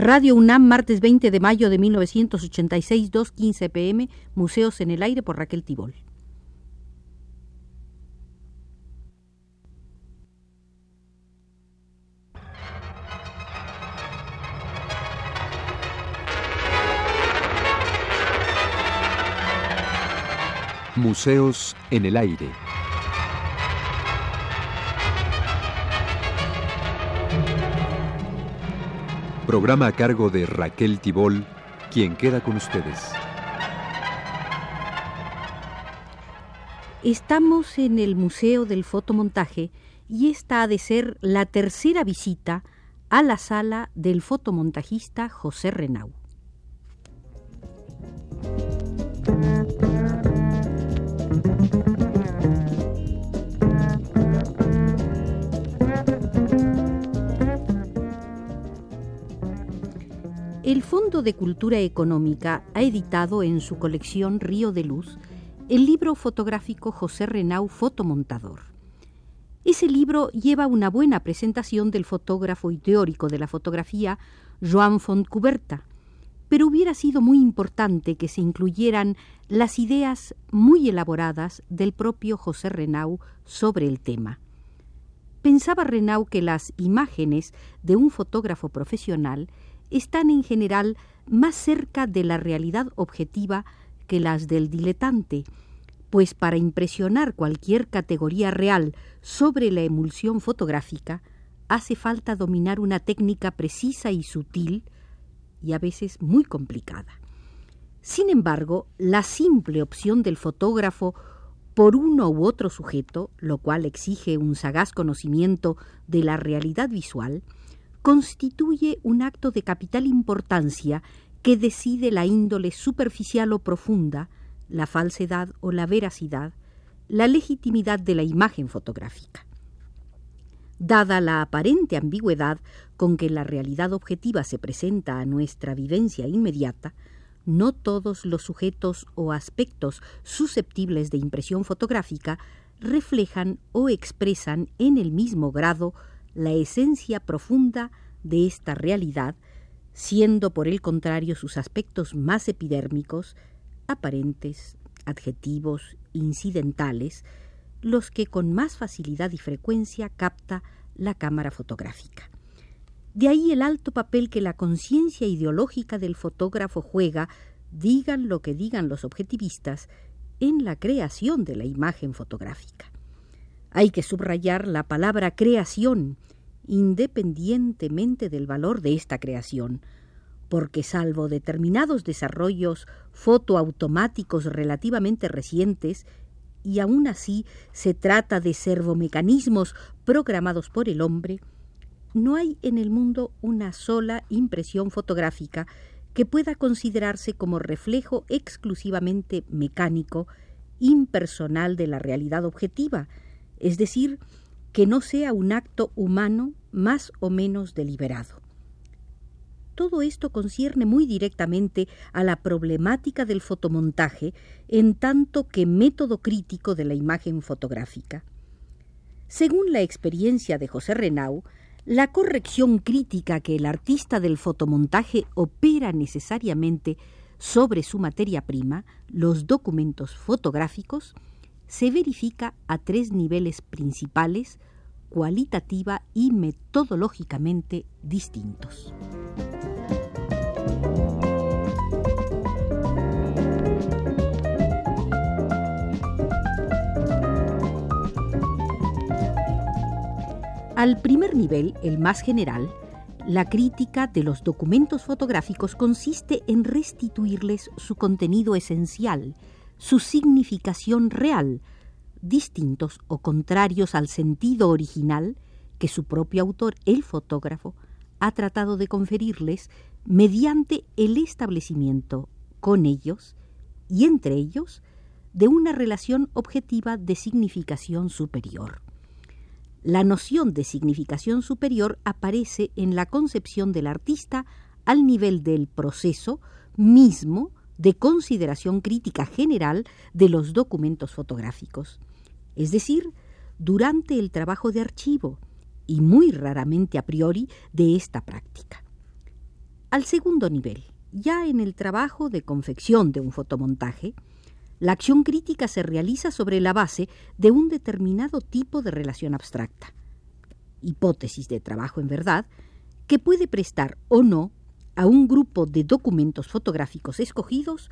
Radio UNAM, martes 20 de mayo de 1986, 2.15 pm, Museos en el Aire por Raquel Tibol. Museos en el Aire. Programa a cargo de Raquel Tibol, quien queda con ustedes. Estamos en el Museo del Fotomontaje y esta ha de ser la tercera visita a la sala del fotomontajista José Renau. El Fondo de Cultura Económica ha editado en su colección Río de Luz el libro fotográfico José Renau Fotomontador. Ese libro lleva una buena presentación del fotógrafo y teórico de la fotografía Joan Fontcuberta, pero hubiera sido muy importante que se incluyeran las ideas muy elaboradas del propio José Renau sobre el tema. Pensaba Renau que las imágenes de un fotógrafo profesional están en general más cerca de la realidad objetiva que las del diletante, pues para impresionar cualquier categoría real sobre la emulsión fotográfica hace falta dominar una técnica precisa y sutil y a veces muy complicada. Sin embargo, la simple opción del fotógrafo por uno u otro sujeto, lo cual exige un sagaz conocimiento de la realidad visual, constituye un acto de capital importancia que decide la índole superficial o profunda, la falsedad o la veracidad, la legitimidad de la imagen fotográfica. Dada la aparente ambigüedad con que la realidad objetiva se presenta a nuestra vivencia inmediata, no todos los sujetos o aspectos susceptibles de impresión fotográfica reflejan o expresan en el mismo grado la esencia profunda de esta realidad, siendo por el contrario sus aspectos más epidérmicos, aparentes, adjetivos, incidentales, los que con más facilidad y frecuencia capta la cámara fotográfica. De ahí el alto papel que la conciencia ideológica del fotógrafo juega, digan lo que digan los objetivistas, en la creación de la imagen fotográfica. Hay que subrayar la palabra creación, independientemente del valor de esta creación, porque salvo determinados desarrollos fotoautomáticos relativamente recientes, y aún así se trata de servomecanismos programados por el hombre, no hay en el mundo una sola impresión fotográfica que pueda considerarse como reflejo exclusivamente mecánico, impersonal de la realidad objetiva, es decir, que no sea un acto humano más o menos deliberado. Todo esto concierne muy directamente a la problemática del fotomontaje en tanto que método crítico de la imagen fotográfica. Según la experiencia de José Renau, la corrección crítica que el artista del fotomontaje opera necesariamente sobre su materia prima, los documentos fotográficos, se verifica a tres niveles principales, cualitativa y metodológicamente distintos. Al primer nivel, el más general, la crítica de los documentos fotográficos consiste en restituirles su contenido esencial, su significación real, distintos o contrarios al sentido original que su propio autor, el fotógrafo, ha tratado de conferirles mediante el establecimiento con ellos y entre ellos de una relación objetiva de significación superior. La noción de significación superior aparece en la concepción del artista al nivel del proceso mismo de consideración crítica general de los documentos fotográficos, es decir, durante el trabajo de archivo y muy raramente a priori de esta práctica. Al segundo nivel, ya en el trabajo de confección de un fotomontaje, la acción crítica se realiza sobre la base de un determinado tipo de relación abstracta, hipótesis de trabajo en verdad, que puede prestar o no a un grupo de documentos fotográficos escogidos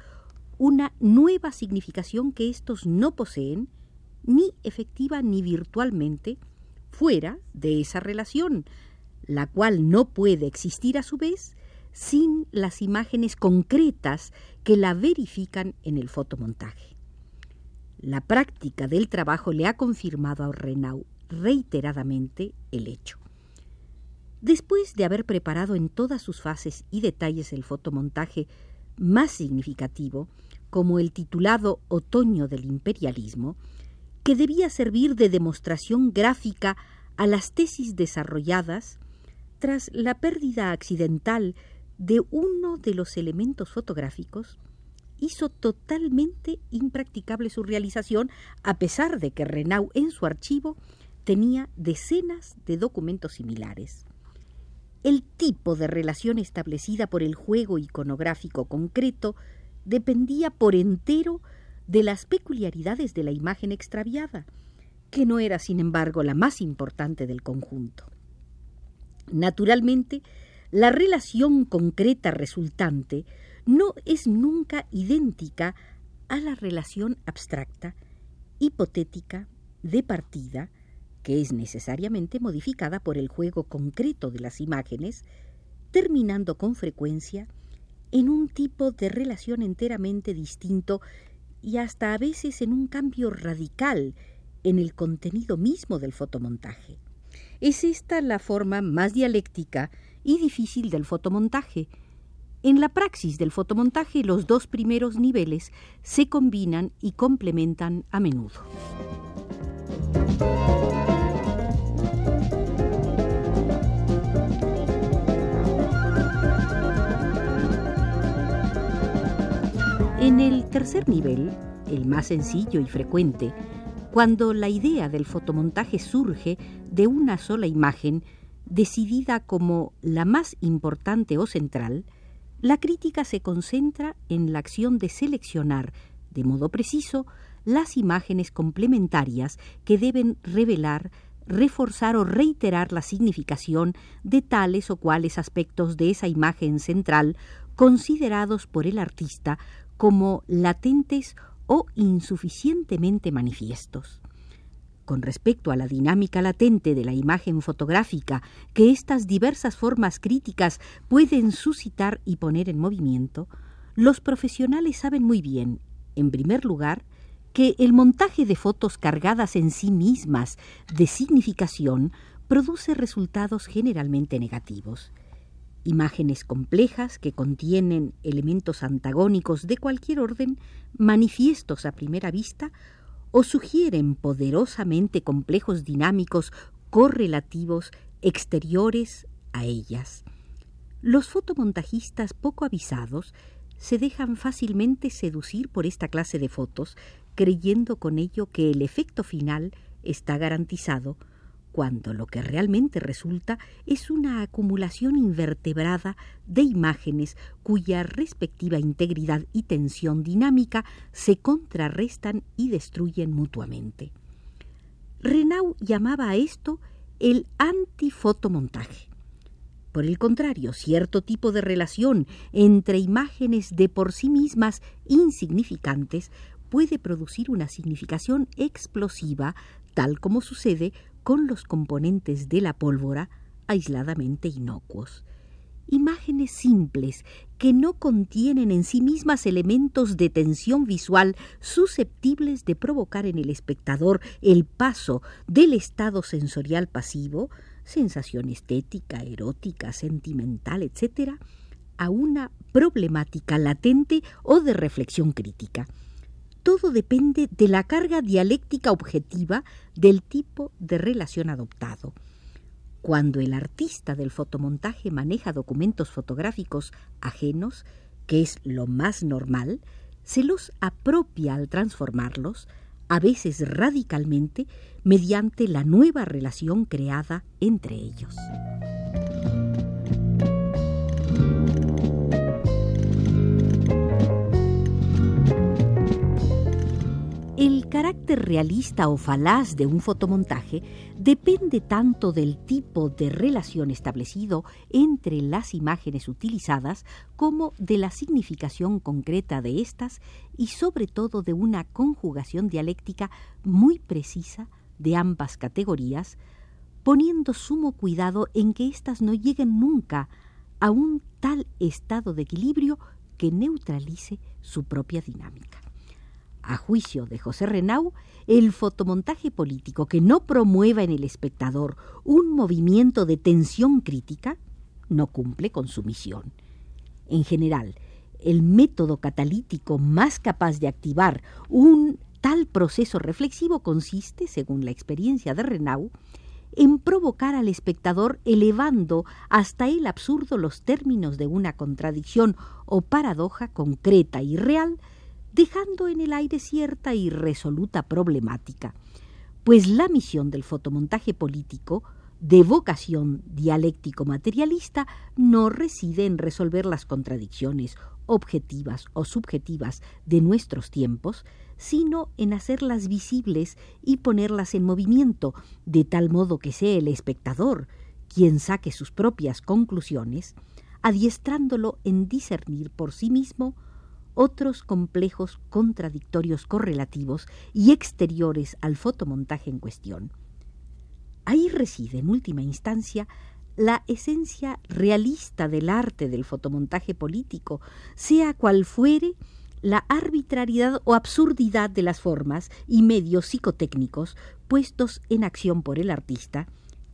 una nueva significación que éstos no poseen, ni efectiva ni virtualmente, fuera de esa relación, la cual no puede existir a su vez sin las imágenes concretas que la verifican en el fotomontaje. La práctica del trabajo le ha confirmado a Renau reiteradamente el hecho. Después de haber preparado en todas sus fases y detalles el fotomontaje más significativo, como el titulado Otoño del Imperialismo, que debía servir de demostración gráfica a las tesis desarrolladas tras la pérdida accidental de uno de los elementos fotográficos, hizo totalmente impracticable su realización, a pesar de que Renau en su archivo tenía decenas de documentos similares. El tipo de relación establecida por el juego iconográfico concreto dependía por entero de las peculiaridades de la imagen extraviada, que no era, sin embargo, la más importante del conjunto. Naturalmente, la relación concreta resultante no es nunca idéntica a la relación abstracta, hipotética, de partida, que es necesariamente modificada por el juego concreto de las imágenes, terminando con frecuencia en un tipo de relación enteramente distinto y hasta a veces en un cambio radical en el contenido mismo del fotomontaje. Es esta la forma más dialéctica y difícil del fotomontaje. En la praxis del fotomontaje los dos primeros niveles se combinan y complementan a menudo. En el tercer nivel, el más sencillo y frecuente, cuando la idea del fotomontaje surge de una sola imagen, decidida como la más importante o central, la crítica se concentra en la acción de seleccionar, de modo preciso, las imágenes complementarias que deben revelar, reforzar o reiterar la significación de tales o cuales aspectos de esa imagen central considerados por el artista como latentes o insuficientemente manifiestos. Con respecto a la dinámica latente de la imagen fotográfica que estas diversas formas críticas pueden suscitar y poner en movimiento, los profesionales saben muy bien, en primer lugar, que el montaje de fotos cargadas en sí mismas de significación produce resultados generalmente negativos imágenes complejas que contienen elementos antagónicos de cualquier orden, manifiestos a primera vista, o sugieren poderosamente complejos dinámicos correlativos exteriores a ellas. Los fotomontajistas poco avisados se dejan fácilmente seducir por esta clase de fotos, creyendo con ello que el efecto final está garantizado cuando lo que realmente resulta es una acumulación invertebrada de imágenes cuya respectiva integridad y tensión dinámica se contrarrestan y destruyen mutuamente. Renau llamaba a esto el antifotomontaje. Por el contrario, cierto tipo de relación entre imágenes de por sí mismas insignificantes puede producir una significación explosiva, tal como sucede con los componentes de la pólvora aisladamente inocuos. Imágenes simples que no contienen en sí mismas elementos de tensión visual susceptibles de provocar en el espectador el paso del estado sensorial pasivo, sensación estética, erótica, sentimental, etc., a una problemática latente o de reflexión crítica todo depende de la carga dialéctica objetiva del tipo de relación adoptado. Cuando el artista del fotomontaje maneja documentos fotográficos ajenos, que es lo más normal, se los apropia al transformarlos, a veces radicalmente, mediante la nueva relación creada entre ellos. Carácter realista o falaz de un fotomontaje depende tanto del tipo de relación establecido entre las imágenes utilizadas como de la significación concreta de estas y sobre todo de una conjugación dialéctica muy precisa de ambas categorías, poniendo sumo cuidado en que éstas no lleguen nunca a un tal estado de equilibrio que neutralice su propia dinámica. A juicio de José Renau, el fotomontaje político que no promueva en el espectador un movimiento de tensión crítica no cumple con su misión. En general, el método catalítico más capaz de activar un tal proceso reflexivo consiste, según la experiencia de Renau, en provocar al espectador elevando hasta el absurdo los términos de una contradicción o paradoja concreta y real, dejando en el aire cierta y resoluta problemática, pues la misión del fotomontaje político, de vocación dialéctico-materialista, no reside en resolver las contradicciones objetivas o subjetivas de nuestros tiempos, sino en hacerlas visibles y ponerlas en movimiento, de tal modo que sea el espectador quien saque sus propias conclusiones, adiestrándolo en discernir por sí mismo otros complejos contradictorios correlativos y exteriores al fotomontaje en cuestión. Ahí reside, en última instancia, la esencia realista del arte del fotomontaje político, sea cual fuere la arbitrariedad o absurdidad de las formas y medios psicotécnicos puestos en acción por el artista,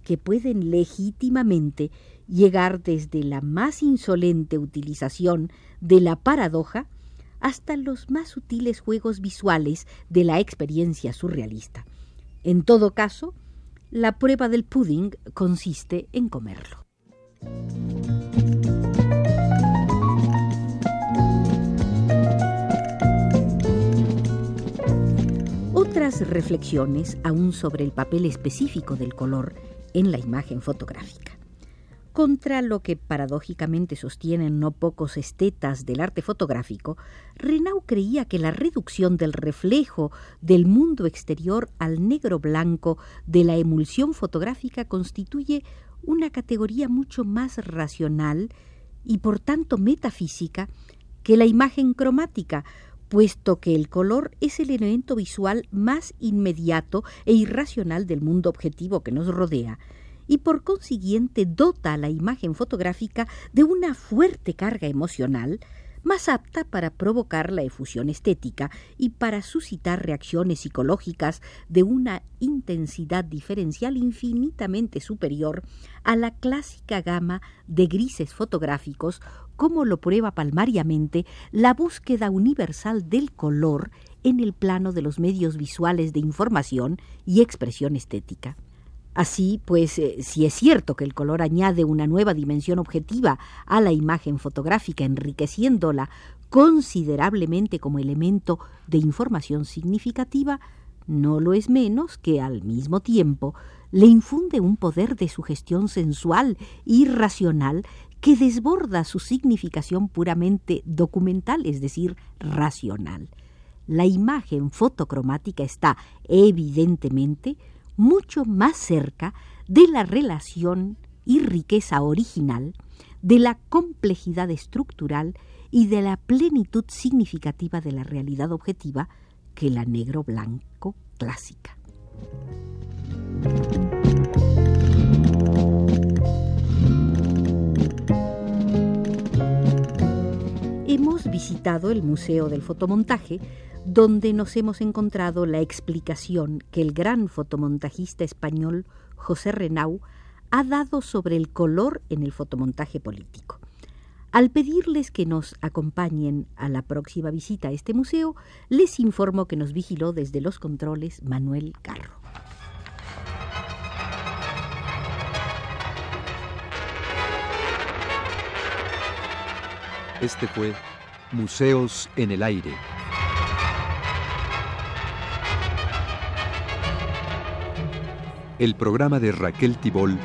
que pueden legítimamente llegar desde la más insolente utilización de la paradoja hasta los más sutiles juegos visuales de la experiencia surrealista. En todo caso, la prueba del pudding consiste en comerlo. Otras reflexiones aún sobre el papel específico del color en la imagen fotográfica contra lo que paradójicamente sostienen no pocos estetas del arte fotográfico, Renau creía que la reducción del reflejo del mundo exterior al negro blanco de la emulsión fotográfica constituye una categoría mucho más racional y por tanto metafísica que la imagen cromática, puesto que el color es el elemento visual más inmediato e irracional del mundo objetivo que nos rodea, y por consiguiente dota a la imagen fotográfica de una fuerte carga emocional más apta para provocar la efusión estética y para suscitar reacciones psicológicas de una intensidad diferencial infinitamente superior a la clásica gama de grises fotográficos, como lo prueba palmariamente la búsqueda universal del color en el plano de los medios visuales de información y expresión estética. Así, pues, eh, si es cierto que el color añade una nueva dimensión objetiva a la imagen fotográfica, enriqueciéndola considerablemente como elemento de información significativa, no lo es menos que al mismo tiempo le infunde un poder de sugestión sensual y racional que desborda su significación puramente documental, es decir, racional. La imagen fotocromática está evidentemente mucho más cerca de la relación y riqueza original, de la complejidad estructural y de la plenitud significativa de la realidad objetiva que la negro-blanco clásica. Hemos visitado el Museo del Fotomontaje, donde nos hemos encontrado la explicación que el gran fotomontajista español José Renau ha dado sobre el color en el fotomontaje político. Al pedirles que nos acompañen a la próxima visita a este museo, les informo que nos vigiló desde los controles Manuel Carro. Este fue Museos en el Aire. El programa de Raquel Tibol